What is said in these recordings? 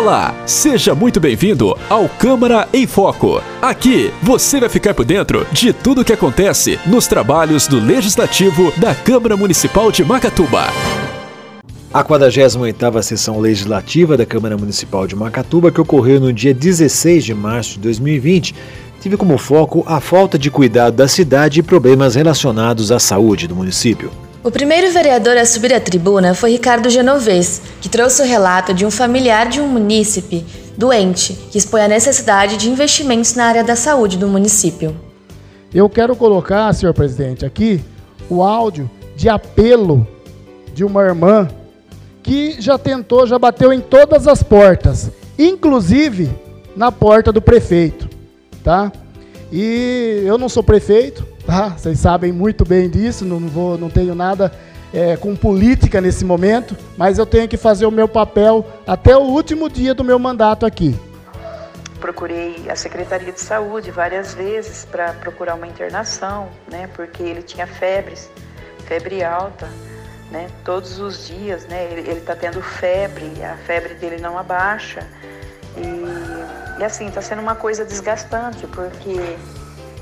Olá, seja muito bem-vindo ao Câmara em Foco. Aqui você vai ficar por dentro de tudo o que acontece nos trabalhos do Legislativo da Câmara Municipal de Macatuba. A 48ª sessão legislativa da Câmara Municipal de Macatuba, que ocorreu no dia 16 de março de 2020, teve como foco a falta de cuidado da cidade e problemas relacionados à saúde do município. O primeiro vereador a subir à tribuna foi Ricardo Genovez, que trouxe o relato de um familiar de um munícipe doente que expõe a necessidade de investimentos na área da saúde do município. Eu quero colocar, senhor presidente, aqui o áudio de apelo de uma irmã que já tentou, já bateu em todas as portas, inclusive na porta do prefeito, tá? E eu não sou prefeito, tá? Vocês sabem muito bem disso, não, vou, não tenho nada é, com política nesse momento, mas eu tenho que fazer o meu papel até o último dia do meu mandato aqui. Procurei a Secretaria de Saúde várias vezes para procurar uma internação, né? Porque ele tinha febres, febre alta, né? Todos os dias, né? Ele está tendo febre, a febre dele não abaixa e, e assim está sendo uma coisa desgastante porque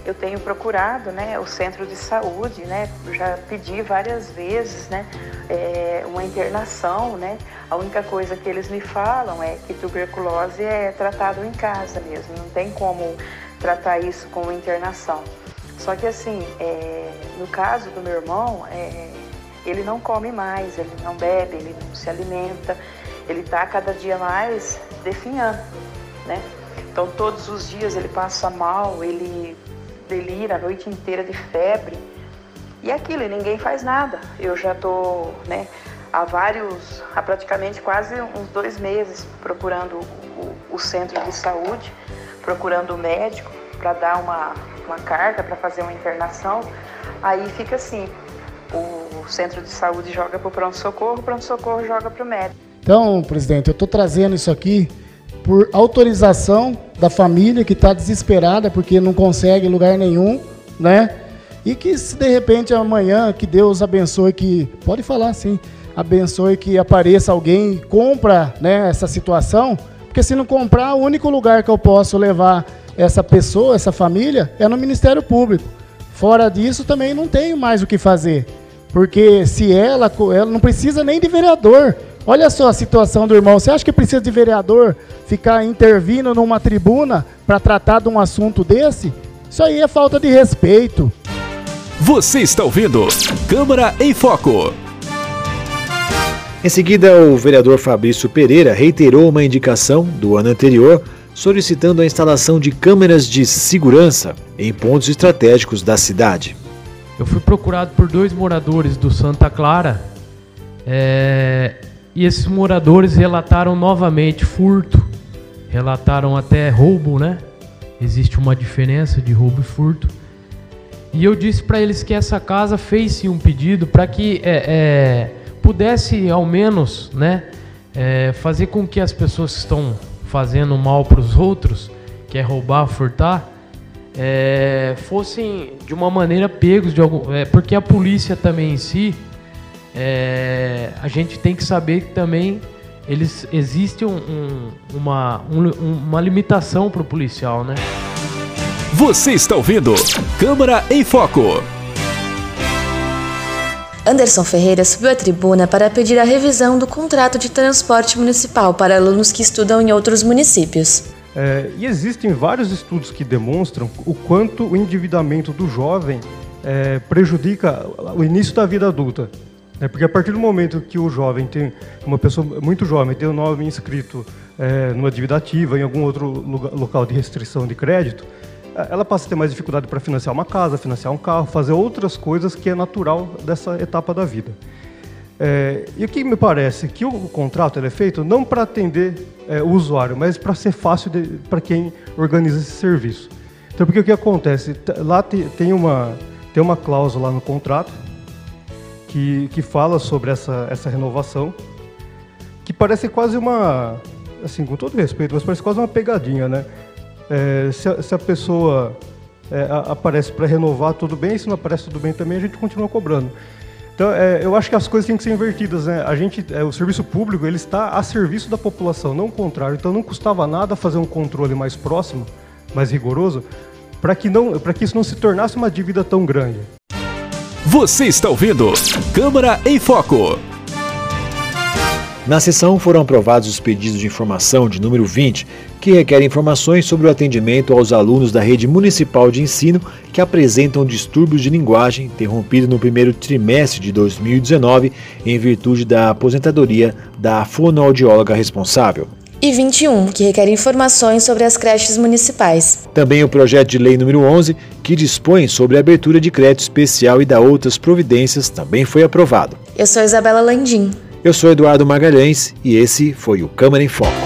eu tenho procurado né, o centro de saúde, né, já pedi várias vezes né, é, uma internação. Né, a única coisa que eles me falam é que tuberculose é tratado em casa mesmo, não tem como tratar isso com internação. Só que assim, é, no caso do meu irmão, é, ele não come mais, ele não bebe, ele não se alimenta, ele está cada dia mais definhando, né? Então todos os dias ele passa mal, ele delira a noite inteira de febre. E aquilo, e ninguém faz nada. Eu já estou né, há vários, há praticamente quase uns dois meses procurando o, o centro de saúde, procurando o médico para dar uma, uma carta para fazer uma internação. Aí fica assim, o centro de saúde joga para o pronto-socorro, o pronto-socorro joga para o médico. Então, presidente, eu estou trazendo isso aqui por autorização da família que está desesperada porque não consegue lugar nenhum, né? E que se de repente amanhã que Deus abençoe que pode falar assim, abençoe que apareça alguém e compra, né, essa situação, porque se não comprar, o único lugar que eu posso levar essa pessoa, essa família, é no Ministério Público. Fora disso, também não tenho mais o que fazer. Porque se ela, ela não precisa nem de vereador. Olha só a situação do irmão. Você acha que precisa de vereador ficar intervindo numa tribuna para tratar de um assunto desse? Isso aí é falta de respeito. Você está ouvindo Câmara em Foco. Em seguida, o vereador Fabrício Pereira reiterou uma indicação do ano anterior solicitando a instalação de câmeras de segurança em pontos estratégicos da cidade. Eu fui procurado por dois moradores do Santa Clara é, e esses moradores relataram novamente furto, relataram até roubo, né? Existe uma diferença de roubo e furto. E eu disse para eles que essa casa fez sim um pedido para que é, é, pudesse ao menos, né, é, fazer com que as pessoas que estão fazendo mal para os outros, que é roubar, furtar, é, fossem de uma maneira pegos de algum, é, porque a polícia também em si é, a gente tem que saber que também eles existe um, um, uma, um, uma limitação para o policial, né? Você está ouvindo Câmara em Foco. Anderson Ferreira subiu à tribuna para pedir a revisão do contrato de transporte municipal para alunos que estudam em outros municípios. É, e existem vários estudos que demonstram o quanto o endividamento do jovem é, prejudica o início da vida adulta. É porque a partir do momento que o jovem tem, uma pessoa muito jovem, tem o nome inscrito é, numa dívida ativa, em algum outro lugar, local de restrição de crédito, é, ela passa a ter mais dificuldade para financiar uma casa, financiar um carro, fazer outras coisas que é natural dessa etapa da vida. É, e o que me parece que o contrato é feito não para atender é, o usuário, mas para ser fácil para quem organiza esse serviço. Então, porque o que acontece? Lá tem uma, tem uma cláusula lá no contrato que, que fala sobre essa, essa renovação, que parece quase uma, assim, com todo respeito, mas parece quase uma pegadinha, né? É, se, a, se, a, pessoa é, aparece para renovar, tudo bem, se não aparece tudo bem também, a gente continua cobrando. Então, é, eu acho que as coisas têm que ser invertidas, né? A gente, é, o serviço público, ele está a serviço da população, não o contrário. Então, não custava nada fazer um controle mais próximo, mais rigoroso, para que não, para que isso não se tornasse uma dívida tão grande. Você está ouvindo Câmara em Foco. Na sessão foram aprovados os pedidos de informação de número 20, que requerem informações sobre o atendimento aos alunos da rede municipal de ensino que apresentam distúrbios de linguagem interrompido no primeiro trimestre de 2019 em virtude da aposentadoria da fonoaudióloga responsável. E 21, que requer informações sobre as creches municipais. Também o projeto de lei número 11, que dispõe sobre a abertura de crédito especial e da outras providências, também foi aprovado. Eu sou Isabela Landim. Eu sou Eduardo Magalhães e esse foi o Câmara em Foco.